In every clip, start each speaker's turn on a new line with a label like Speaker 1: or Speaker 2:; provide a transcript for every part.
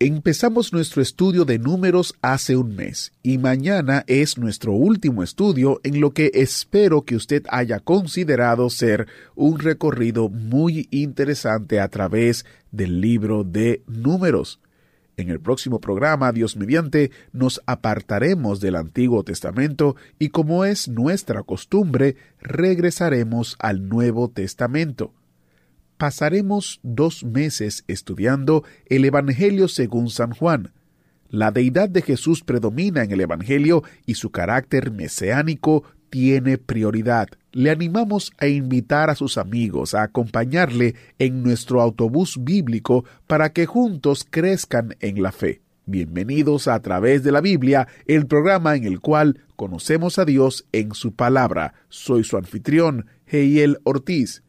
Speaker 1: Empezamos nuestro estudio de números hace un mes y mañana es nuestro último estudio en lo que espero que usted haya considerado ser un recorrido muy interesante a través del libro de números. En el próximo programa, Dios mediante, nos apartaremos del Antiguo Testamento y como es nuestra costumbre, regresaremos al Nuevo Testamento pasaremos dos meses estudiando el Evangelio según San Juan. La deidad de Jesús predomina en el Evangelio y su carácter mesiánico tiene prioridad. Le animamos a invitar a sus amigos a acompañarle en nuestro autobús bíblico para que juntos crezcan en la fe. Bienvenidos a, través de la Biblia, el programa en el cual conocemos a Dios en su palabra. Soy su anfitrión, Heiel Ortiz.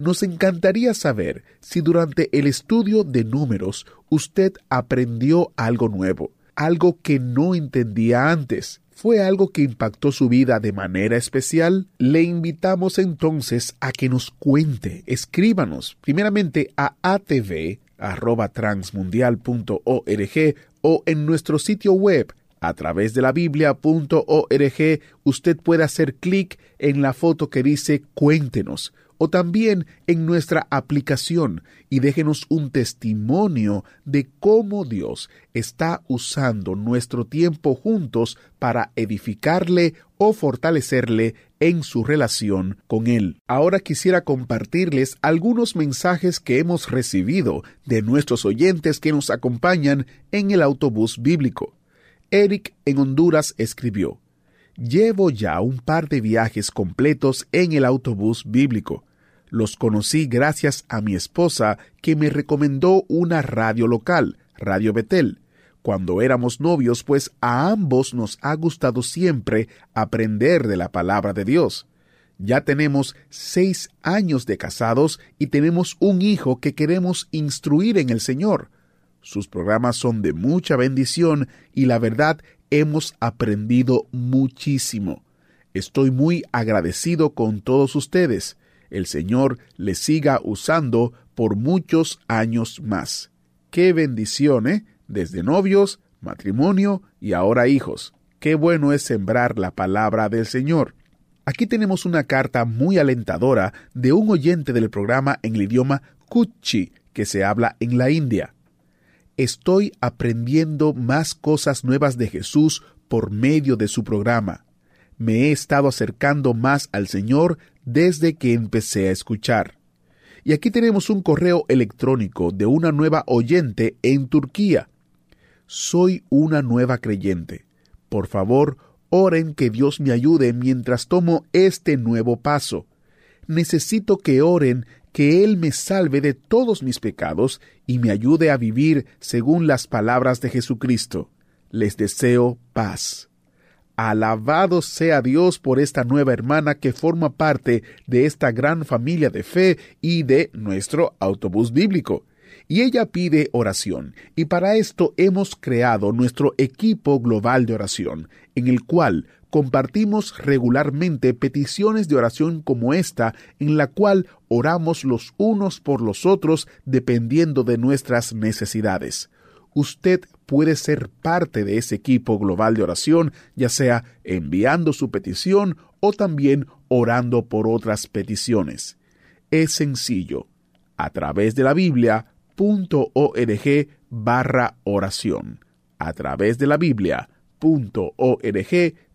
Speaker 1: Nos encantaría saber si durante el estudio de números usted aprendió algo nuevo, algo que no entendía antes. ¿Fue algo que impactó su vida de manera especial? Le invitamos entonces a que nos cuente, escríbanos primeramente a atv@transmundial.org o en nuestro sitio web a través de la biblia.org usted puede hacer clic en la foto que dice cuéntenos o también en nuestra aplicación y déjenos un testimonio de cómo Dios está usando nuestro tiempo juntos para edificarle o fortalecerle en su relación con Él. Ahora quisiera compartirles algunos mensajes que hemos recibido de nuestros oyentes que nos acompañan en el autobús bíblico. Eric en Honduras escribió, Llevo ya un par de viajes completos en el autobús bíblico. Los conocí gracias a mi esposa que me recomendó una radio local, Radio Betel. Cuando éramos novios, pues a ambos nos ha gustado siempre aprender de la palabra de Dios. Ya tenemos seis años de casados y tenemos un hijo que queremos instruir en el Señor. Sus programas son de mucha bendición y la verdad hemos aprendido muchísimo. Estoy muy agradecido con todos ustedes el Señor le siga usando por muchos años más. Qué bendición, ¿eh? Desde novios, matrimonio y ahora hijos. Qué bueno es sembrar la palabra del Señor. Aquí tenemos una carta muy alentadora de un oyente del programa en el idioma Kutchi que se habla en la India. Estoy aprendiendo más cosas nuevas de Jesús por medio de su programa. Me he estado acercando más al Señor desde que empecé a escuchar. Y aquí tenemos un correo electrónico de una nueva oyente en Turquía. Soy una nueva creyente. Por favor, oren que Dios me ayude mientras tomo este nuevo paso. Necesito que oren que Él me salve de todos mis pecados y me ayude a vivir según las palabras de Jesucristo. Les deseo paz. Alabado sea Dios por esta nueva hermana que forma parte de esta gran familia de fe y de nuestro autobús bíblico. Y ella pide oración, y para esto hemos creado nuestro equipo global de oración, en el cual compartimos regularmente peticiones de oración como esta, en la cual oramos los unos por los otros dependiendo de nuestras necesidades usted puede ser parte de ese equipo global de oración, ya sea enviando su petición o también orando por otras peticiones. Es sencillo. A través de la Biblia.org barra oración. A través de la Biblia.org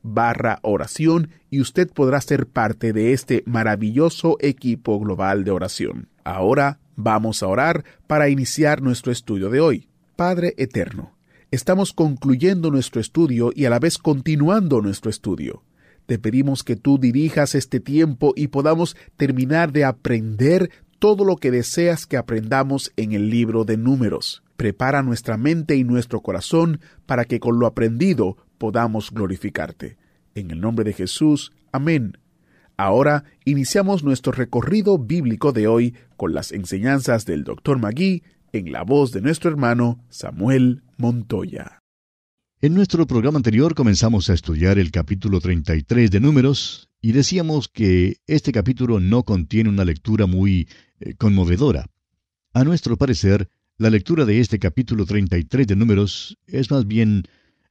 Speaker 1: barra oración y usted podrá ser parte de este maravilloso equipo global de oración. Ahora vamos a orar para iniciar nuestro estudio de hoy. Padre Eterno, estamos concluyendo nuestro estudio y a la vez continuando nuestro estudio. Te pedimos que tú dirijas este tiempo y podamos terminar de aprender todo lo que deseas que aprendamos en el libro de números. Prepara nuestra mente y nuestro corazón para que con lo aprendido podamos glorificarte. En el nombre de Jesús, amén. Ahora iniciamos nuestro recorrido bíblico de hoy con las enseñanzas del Dr. Magui en la voz de nuestro hermano Samuel Montoya.
Speaker 2: En nuestro programa anterior comenzamos a estudiar el capítulo 33 de Números y decíamos que este capítulo no contiene una lectura muy eh, conmovedora. A nuestro parecer, la lectura de este capítulo 33 de Números es más bien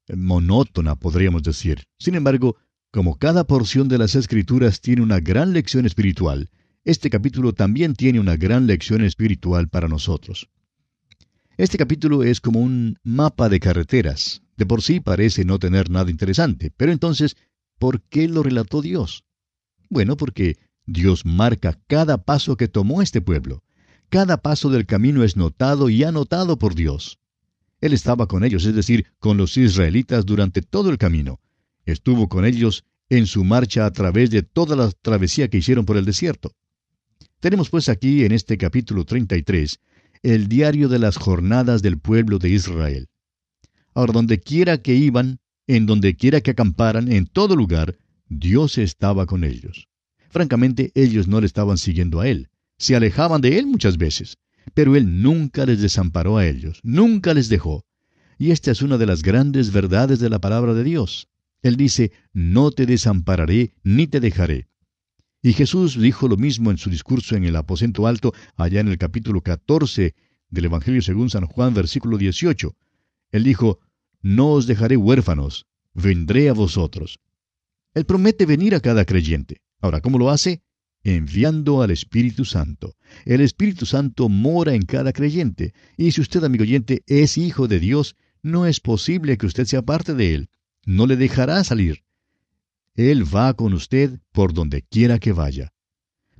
Speaker 2: eh, monótona, podríamos decir. Sin embargo, como cada porción de las Escrituras tiene una gran lección espiritual, este capítulo también tiene una gran lección espiritual para nosotros. Este capítulo es como un mapa de carreteras. De por sí parece no tener nada interesante, pero entonces, ¿por qué lo relató Dios? Bueno, porque Dios marca cada paso que tomó este pueblo. Cada paso del camino es notado y anotado por Dios. Él estaba con ellos, es decir, con los israelitas durante todo el camino. Estuvo con ellos en su marcha a través de toda la travesía que hicieron por el desierto. Tenemos pues aquí en este capítulo 33 el diario de las jornadas del pueblo de Israel. Ahora, donde quiera que iban, en donde quiera que acamparan, en todo lugar, Dios estaba con ellos. Francamente, ellos no le estaban siguiendo a Él. Se alejaban de Él muchas veces. Pero Él nunca les desamparó a ellos, nunca les dejó. Y esta es una de las grandes verdades de la palabra de Dios. Él dice, no te desampararé ni te dejaré. Y Jesús dijo lo mismo en su discurso en el aposento alto, allá en el capítulo 14 del Evangelio según San Juan, versículo 18. Él dijo, No os dejaré huérfanos, vendré a vosotros. Él promete venir a cada creyente. Ahora, ¿cómo lo hace? Enviando al Espíritu Santo. El Espíritu Santo mora en cada creyente. Y si usted, amigo oyente, es hijo de Dios, no es posible que usted sea parte de Él. No le dejará salir. Él va con usted por donde quiera que vaya.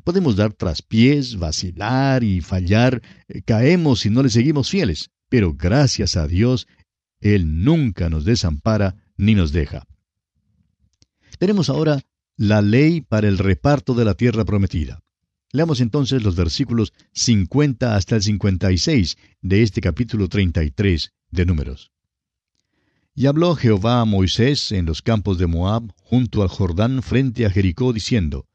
Speaker 2: Podemos dar traspiés, vacilar y fallar, eh, caemos si no le seguimos fieles, pero gracias a Dios, él nunca nos desampara ni nos deja. Tenemos ahora la ley para el reparto de la tierra prometida. Leamos entonces los versículos 50 hasta el 56 de este capítulo 33 de Números. Y habló Jehová a Moisés en los campos de Moab, junto al Jordán, frente a Jericó, diciendo,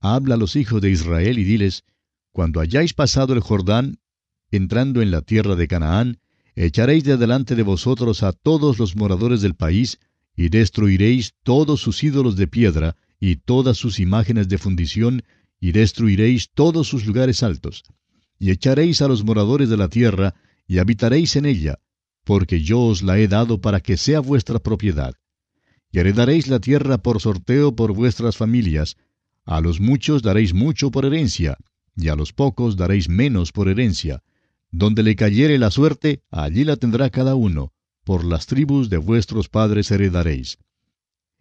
Speaker 2: Habla a los hijos de Israel y diles, Cuando hayáis pasado el Jordán, entrando en la tierra de Canaán, Echaréis de delante de vosotros a todos los moradores del país, y destruiréis todos sus ídolos de piedra, y todas sus imágenes de fundición, y destruiréis todos sus lugares altos. Y echaréis a los moradores de la tierra, y habitaréis en ella, porque yo os la he dado para que sea vuestra propiedad. Y heredaréis la tierra por sorteo por vuestras familias, a los muchos daréis mucho por herencia, y a los pocos daréis menos por herencia, donde le cayere la suerte, allí la tendrá cada uno, por las tribus de vuestros padres heredaréis.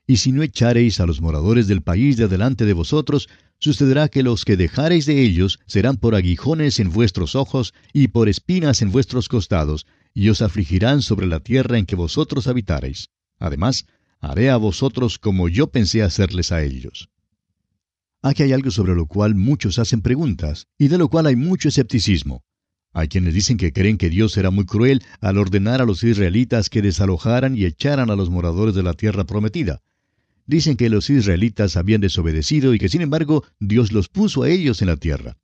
Speaker 2: Y si no echareis a los moradores del país de delante de vosotros, sucederá que los que dejareis de ellos serán por aguijones en vuestros ojos y por espinas en vuestros costados, y os afligirán sobre la tierra en que vosotros habitareis. Además, haré a vosotros como yo pensé hacerles a ellos. Aquí hay algo sobre lo cual muchos hacen preguntas, y de lo cual hay mucho escepticismo. Hay quienes dicen que creen que Dios era muy cruel al ordenar a los israelitas que desalojaran y echaran a los moradores de la tierra prometida. Dicen que los israelitas habían desobedecido y que sin embargo Dios los puso a ellos en la tierra.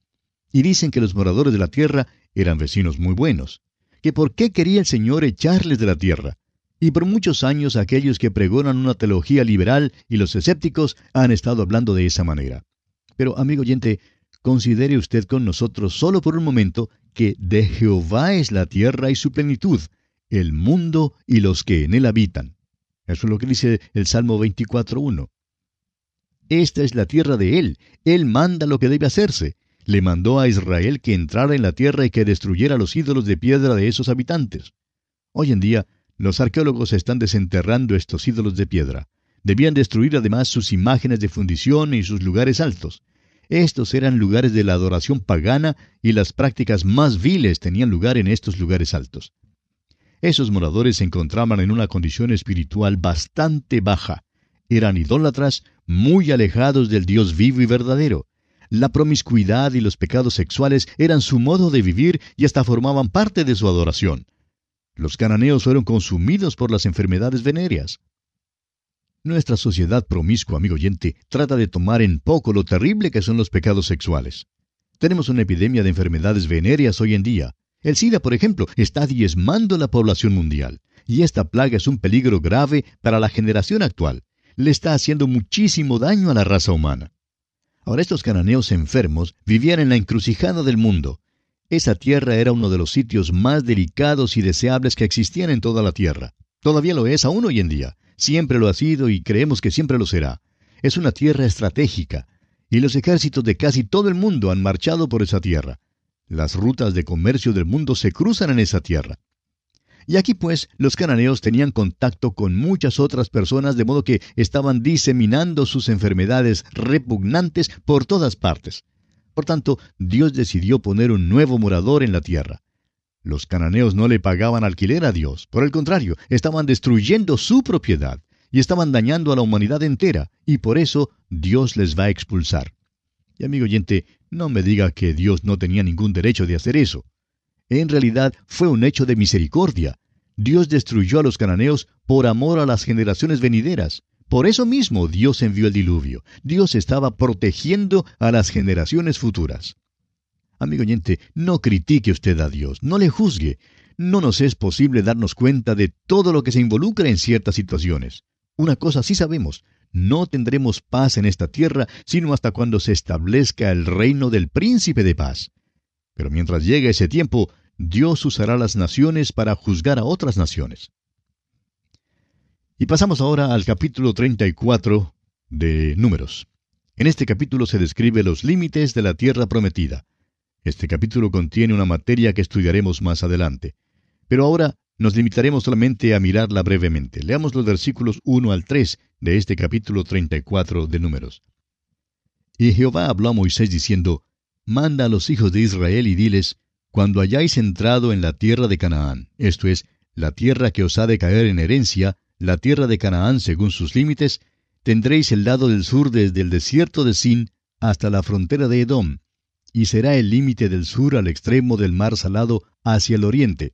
Speaker 2: Y dicen que los moradores de la tierra eran vecinos muy buenos. Que por qué quería el Señor echarles de la tierra. Y por muchos años aquellos que pregonan una teología liberal y los escépticos han estado hablando de esa manera. Pero, amigo oyente, considere usted con nosotros solo por un momento que de Jehová es la tierra y su plenitud, el mundo y los que en él habitan. Eso es lo que dice el Salmo 24.1. Esta es la tierra de él. Él manda lo que debe hacerse. Le mandó a Israel que entrara en la tierra y que destruyera los ídolos de piedra de esos habitantes. Hoy en día, los arqueólogos están desenterrando estos ídolos de piedra. Debían destruir además sus imágenes de fundición y sus lugares altos. Estos eran lugares de la adoración pagana y las prácticas más viles tenían lugar en estos lugares altos. Esos moradores se encontraban en una condición espiritual bastante baja. Eran idólatras, muy alejados del Dios vivo y verdadero. La promiscuidad y los pecados sexuales eran su modo de vivir y hasta formaban parte de su adoración. Los cananeos fueron consumidos por las enfermedades venéreas. Nuestra sociedad promiscua, amigo oyente, trata de tomar en poco lo terrible que son los pecados sexuales. Tenemos una epidemia de enfermedades venéreas hoy en día. El SIDA, por ejemplo, está diezmando la población mundial, y esta plaga es un peligro grave para la generación actual. Le está haciendo muchísimo daño a la raza humana. Ahora estos cananeos enfermos vivían en la encrucijada del mundo. Esa tierra era uno de los sitios más delicados y deseables que existían en toda la tierra. Todavía lo es aún hoy en día. Siempre lo ha sido y creemos que siempre lo será. Es una tierra estratégica, y los ejércitos de casi todo el mundo han marchado por esa tierra. Las rutas de comercio del mundo se cruzan en esa tierra. Y aquí pues los cananeos tenían contacto con muchas otras personas de modo que estaban diseminando sus enfermedades repugnantes por todas partes. Por tanto, Dios decidió poner un nuevo morador en la tierra. Los cananeos no le pagaban alquiler a Dios, por el contrario, estaban destruyendo su propiedad y estaban dañando a la humanidad entera, y por eso Dios les va a expulsar. Y amigo oyente, no me diga que Dios no tenía ningún derecho de hacer eso. En realidad fue un hecho de misericordia. Dios destruyó a los cananeos por amor a las generaciones venideras. Por eso mismo Dios envió el diluvio. Dios estaba protegiendo a las generaciones futuras. Amigo oyente, no critique usted a Dios, no le juzgue. No nos es posible darnos cuenta de todo lo que se involucra en ciertas situaciones. Una cosa sí sabemos, no tendremos paz en esta tierra sino hasta cuando se establezca el reino del príncipe de paz. Pero mientras llegue ese tiempo, Dios usará las naciones para juzgar a otras naciones. Y pasamos ahora al capítulo 34 de Números. En este capítulo se describe los límites de la tierra prometida. Este capítulo contiene una materia que estudiaremos más adelante. Pero ahora nos limitaremos solamente a mirarla brevemente. Leamos los versículos 1 al 3 de este capítulo 34 de Números. Y Jehová habló a Moisés diciendo, Manda a los hijos de Israel y diles, Cuando hayáis entrado en la tierra de Canaán, esto es, la tierra que os ha de caer en herencia, la tierra de Canaán según sus límites, tendréis el lado del sur desde el desierto de Sin hasta la frontera de Edom, y será el límite del sur al extremo del mar salado hacia el oriente.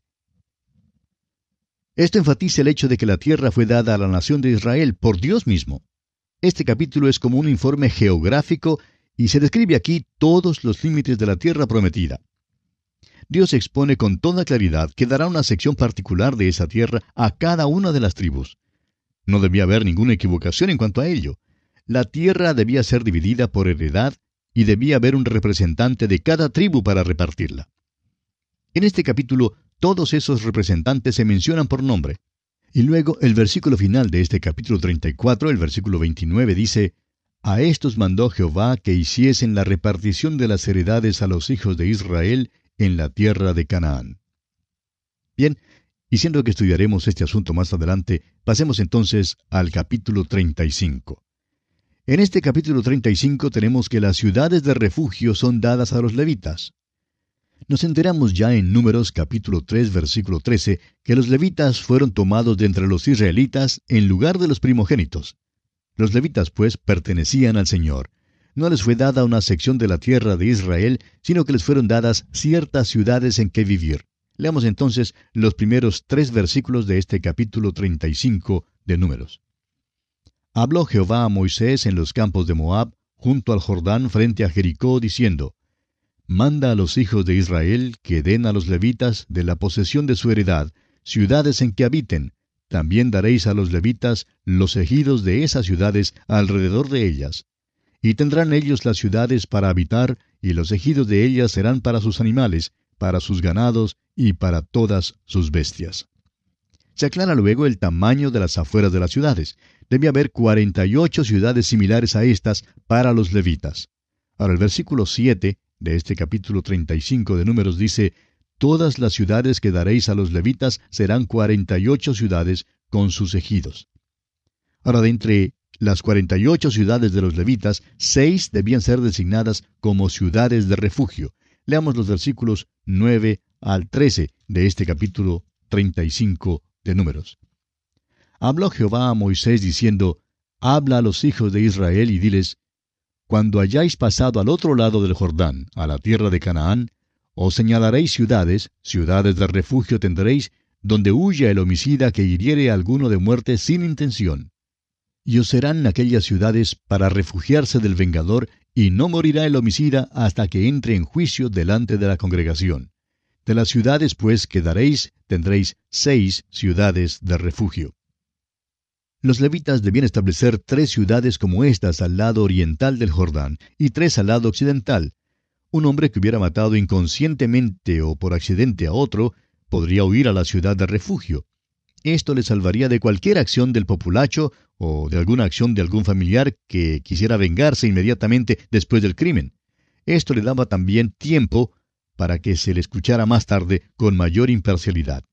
Speaker 2: Esto enfatiza el hecho de que la tierra fue dada a la nación de Israel por Dios mismo. Este capítulo es como un informe geográfico y se describe aquí todos los límites de la tierra prometida. Dios expone con toda claridad que dará una sección particular de esa tierra a cada una de las tribus. No debía haber ninguna equivocación en cuanto a ello. La tierra debía ser dividida por heredad y debía haber un representante de cada tribu para repartirla. En este capítulo, todos esos representantes se mencionan por nombre. Y luego el versículo final de este capítulo 34, el versículo 29, dice, A estos mandó Jehová que hiciesen la repartición de las heredades a los hijos de Israel en la tierra de Canaán. Bien, y siendo que estudiaremos este asunto más adelante, pasemos entonces al capítulo 35. En este capítulo 35 tenemos que las ciudades de refugio son dadas a los levitas. Nos enteramos ya en Números capítulo 3 versículo 13 que los levitas fueron tomados de entre los israelitas en lugar de los primogénitos. Los levitas pues pertenecían al Señor. No les fue dada una sección de la tierra de Israel, sino que les fueron dadas ciertas ciudades en que vivir. Leamos entonces los primeros tres versículos de este capítulo 35 de Números. Habló Jehová a Moisés en los campos de Moab, junto al Jordán frente a Jericó, diciendo, Manda a los hijos de Israel que den a los levitas de la posesión de su heredad, ciudades en que habiten. También daréis a los levitas los ejidos de esas ciudades alrededor de ellas. Y tendrán ellos las ciudades para habitar, y los ejidos de ellas serán para sus animales, para sus ganados y para todas sus bestias. Se aclara luego el tamaño de las afueras de las ciudades. Debía haber cuarenta y ocho ciudades similares a estas para los levitas. Ahora el versículo 7 de este capítulo 35 de Números dice, Todas las ciudades que daréis a los levitas serán cuarenta y ocho ciudades con sus ejidos. Ahora de entre las cuarenta y ocho ciudades de los levitas, seis debían ser designadas como ciudades de refugio. Leamos los versículos 9 al 13 de este capítulo 35 de Números. Habló Jehová a Moisés diciendo, Habla a los hijos de Israel y diles, cuando hayáis pasado al otro lado del Jordán, a la tierra de Canaán, os señalaréis ciudades, ciudades de refugio tendréis, donde huya el homicida que hiriere a alguno de muerte sin intención. Y os serán aquellas ciudades para refugiarse del vengador, y no morirá el homicida hasta que entre en juicio delante de la congregación. De las ciudades, pues, que daréis, tendréis seis ciudades de refugio. Los levitas debían establecer tres ciudades como estas al lado oriental del Jordán y tres al lado occidental. Un hombre que hubiera matado inconscientemente o por accidente a otro podría huir a la ciudad de refugio. Esto le salvaría de cualquier acción del populacho o de alguna acción de algún familiar que quisiera vengarse inmediatamente después del crimen. Esto le daba también tiempo para que se le escuchara más tarde con mayor imparcialidad.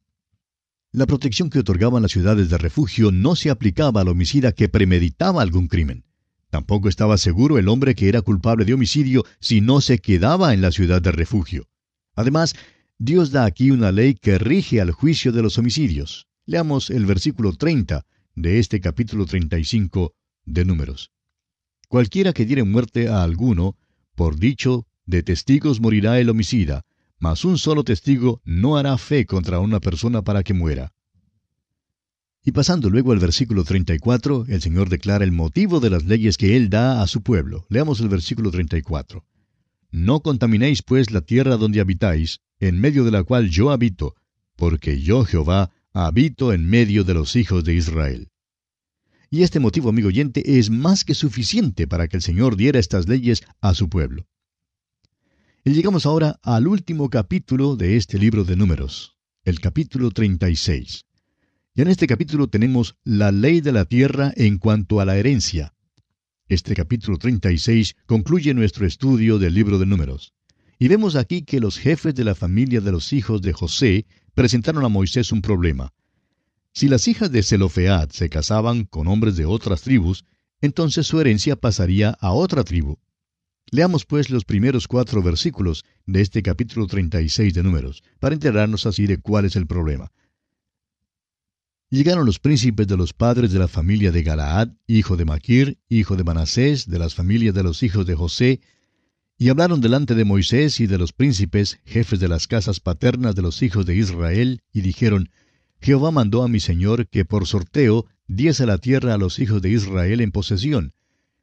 Speaker 2: La protección que otorgaban las ciudades de refugio no se aplicaba al homicida que premeditaba algún crimen. Tampoco estaba seguro el hombre que era culpable de homicidio si no se quedaba en la ciudad de refugio. Además, Dios da aquí una ley que rige al juicio de los homicidios. Leamos el versículo 30 de este capítulo 35 de Números. Cualquiera que diere muerte a alguno, por dicho de testigos morirá el homicida, mas un solo testigo no hará fe contra una persona para que muera. Y pasando luego al versículo 34, el Señor declara el motivo de las leyes que Él da a su pueblo. Leamos el versículo 34. No contaminéis pues la tierra donde habitáis, en medio de la cual yo habito, porque yo Jehová habito en medio de los hijos de Israel. Y este motivo, amigo oyente, es más que suficiente para que el Señor diera estas leyes a su pueblo. Y llegamos ahora al último capítulo de este libro de números, el capítulo 36. Y en este capítulo tenemos la ley de la tierra en cuanto a la herencia. Este capítulo 36 concluye nuestro estudio del libro de números. Y vemos aquí que los jefes de la familia de los hijos de José presentaron a Moisés un problema. Si las hijas de Zelofead se casaban con hombres de otras tribus, entonces su herencia pasaría a otra tribu. Leamos pues los primeros cuatro versículos de este capítulo 36 de Números, para enterarnos así de cuál es el problema. Llegaron los príncipes de los padres de la familia de Galaad, hijo de Maquir, hijo de Manasés, de las familias de los hijos de José, y hablaron delante de Moisés y de los príncipes, jefes de las casas paternas de los hijos de Israel, y dijeron, Jehová mandó a mi señor que por sorteo diese la tierra a los hijos de Israel en posesión.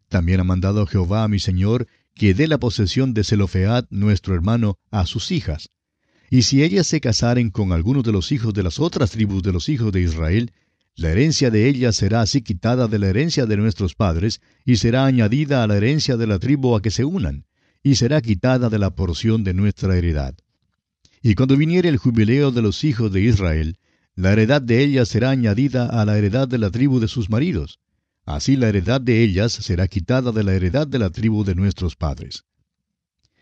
Speaker 2: También ha mandado Jehová a mi señor que dé la posesión de Zelofead, nuestro hermano, a sus hijas. Y si ellas se casaren con alguno de los hijos de las otras tribus de los hijos de Israel, la herencia de ellas será así quitada de la herencia de nuestros padres, y será añadida a la herencia de la tribu a que se unan, y será quitada de la porción de nuestra heredad. Y cuando viniere el jubileo de los hijos de Israel, la heredad de ellas será añadida a la heredad de la tribu de sus maridos, Así la heredad de ellas será quitada de la heredad de la tribu de nuestros padres.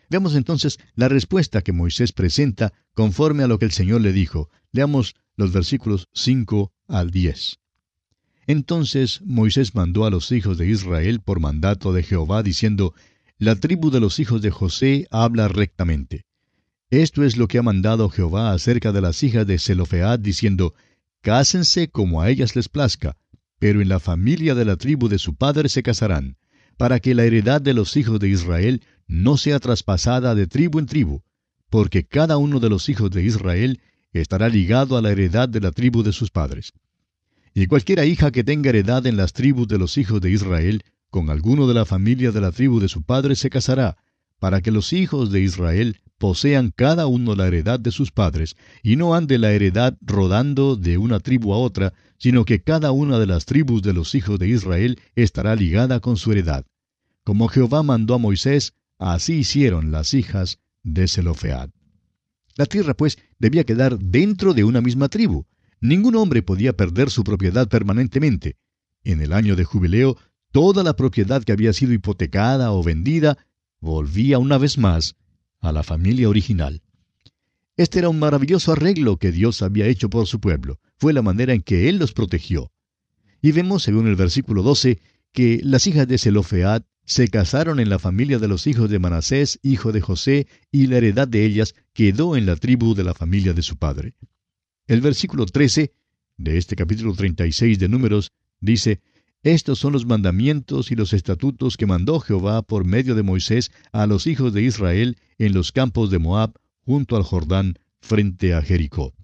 Speaker 2: Veamos entonces la respuesta que Moisés presenta conforme a lo que el Señor le dijo. Leamos los versículos 5 al 10. Entonces Moisés mandó a los hijos de Israel por mandato de Jehová, diciendo, La tribu de los hijos de José habla rectamente. Esto es lo que ha mandado Jehová acerca de las hijas de Zelofead, diciendo, Cásense como a ellas les plazca, pero en la familia de la tribu de su padre se casarán, para que la heredad de los hijos de Israel no sea traspasada de tribu en tribu, porque cada uno de los hijos de Israel estará ligado a la heredad de la tribu de sus padres. Y cualquiera hija que tenga heredad en las tribus de los hijos de Israel, con alguno de la familia de la tribu de su padre se casará, para que los hijos de Israel posean cada uno la heredad de sus padres, y no ande la heredad rodando de una tribu a otra, sino que cada una de las tribus de los hijos de Israel estará ligada con su heredad. Como Jehová mandó a Moisés, así hicieron las hijas de Zelofead. La tierra, pues, debía quedar dentro de una misma tribu. Ningún hombre podía perder su propiedad permanentemente. En el año de jubileo, toda la propiedad que había sido hipotecada o vendida volvía una vez más a la familia original. Este era un maravilloso arreglo que Dios había hecho por su pueblo. Fue la manera en que Él los protegió. Y vemos, según el versículo 12, que las hijas de Zelofead se casaron en la familia de los hijos de Manasés, hijo de José, y la heredad de ellas quedó en la tribu de la familia de su padre. El versículo 13 de este capítulo 36 de Números dice, Estos son los mandamientos y los estatutos que mandó Jehová por medio de Moisés a los hijos de Israel en los campos de Moab, junto al Jordán, frente a Jericó.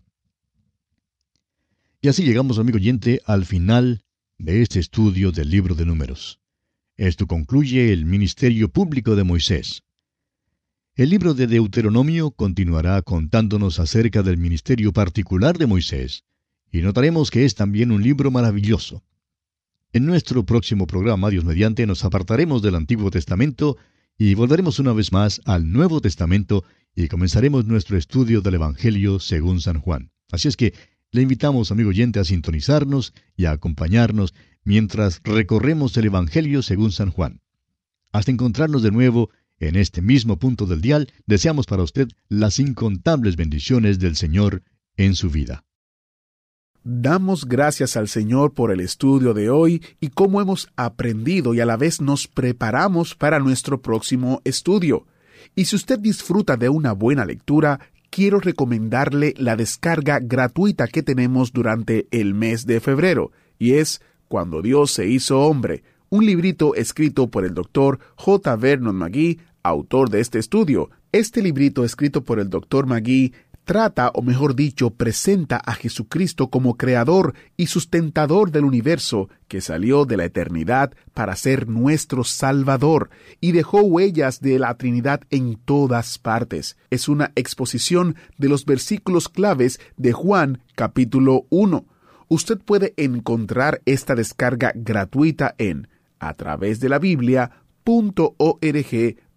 Speaker 2: Y así llegamos, amigo oyente, al final de este estudio del libro de números. Esto concluye el ministerio público de Moisés. El libro de Deuteronomio continuará contándonos acerca del ministerio particular de Moisés, y notaremos que es también un libro maravilloso. En nuestro próximo programa, Dios mediante, nos apartaremos del Antiguo Testamento y volveremos una vez más al Nuevo Testamento y comenzaremos nuestro estudio del Evangelio según San Juan. Así es que le invitamos, amigo oyente, a sintonizarnos y a acompañarnos mientras recorremos el Evangelio según San Juan. Hasta encontrarnos de nuevo en este mismo punto del dial, deseamos para usted las incontables bendiciones del Señor en su vida.
Speaker 1: Damos gracias al Señor por el estudio de hoy y cómo hemos aprendido y a la vez nos preparamos para nuestro próximo estudio. Y si usted disfruta de una buena lectura, quiero recomendarle la descarga gratuita que tenemos durante el mes de febrero, y es Cuando Dios se hizo hombre, un librito escrito por el doctor J. Vernon McGee, autor de este estudio. Este librito escrito por el doctor McGee trata, o mejor dicho, presenta a Jesucristo como creador y sustentador del universo, que salió de la eternidad para ser nuestro Salvador y dejó huellas de la Trinidad en todas partes. Es una exposición de los versículos claves de Juan capítulo 1. Usted puede encontrar esta descarga gratuita en a través de la Biblia.org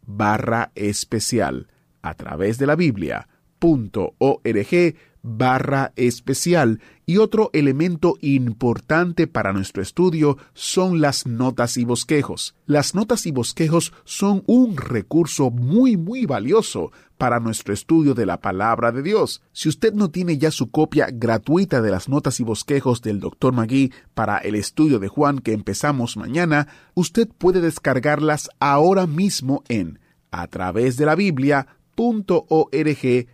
Speaker 1: barra especial. A través de la Biblia org barra especial y otro elemento importante para nuestro estudio son las notas y bosquejos. Las notas y bosquejos son un recurso muy muy valioso para nuestro estudio de la palabra de Dios. Si usted no tiene ya su copia gratuita de las notas y bosquejos del Dr. Magui para el estudio de Juan que empezamos mañana, usted puede descargarlas ahora mismo en a través de la Biblia .org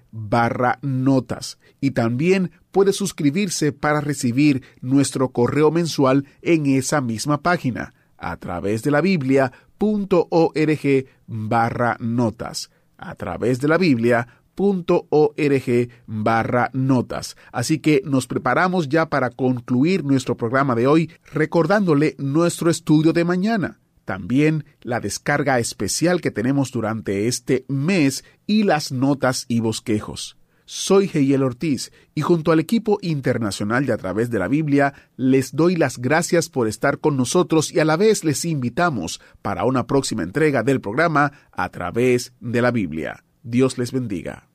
Speaker 1: notas. Y también puede suscribirse para recibir nuestro correo mensual en esa misma página a través de la biblia.org barra notas. A través de la biblia .org barra notas. Así que nos preparamos ya para concluir nuestro programa de hoy recordándole nuestro estudio de mañana también la descarga especial que tenemos durante este mes y las notas y bosquejos. Soy Heiel Ortiz y junto al equipo internacional de A través de la Biblia les doy las gracias por estar con nosotros y a la vez les invitamos para una próxima entrega del programa A través de la Biblia. Dios les bendiga.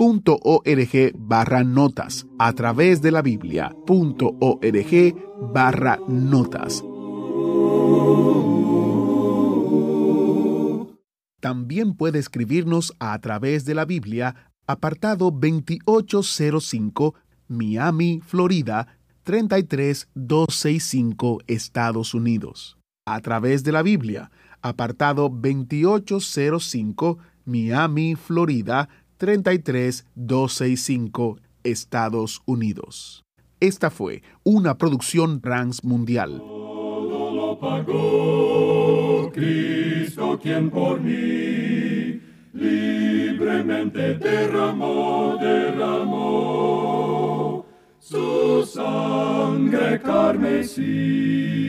Speaker 1: .org barra notas a través de la biblia.org barra notas. También puede escribirnos a través de la Biblia, apartado 2805, Miami, Florida, 33265, Estados Unidos. A través de la Biblia, apartado 2805, Miami, Florida, 33265, Estados Unidos. Esta fue una producción transmundial.
Speaker 3: Todo lo pagó Cristo quien por mí libremente derramó, derramó su sangre carmesí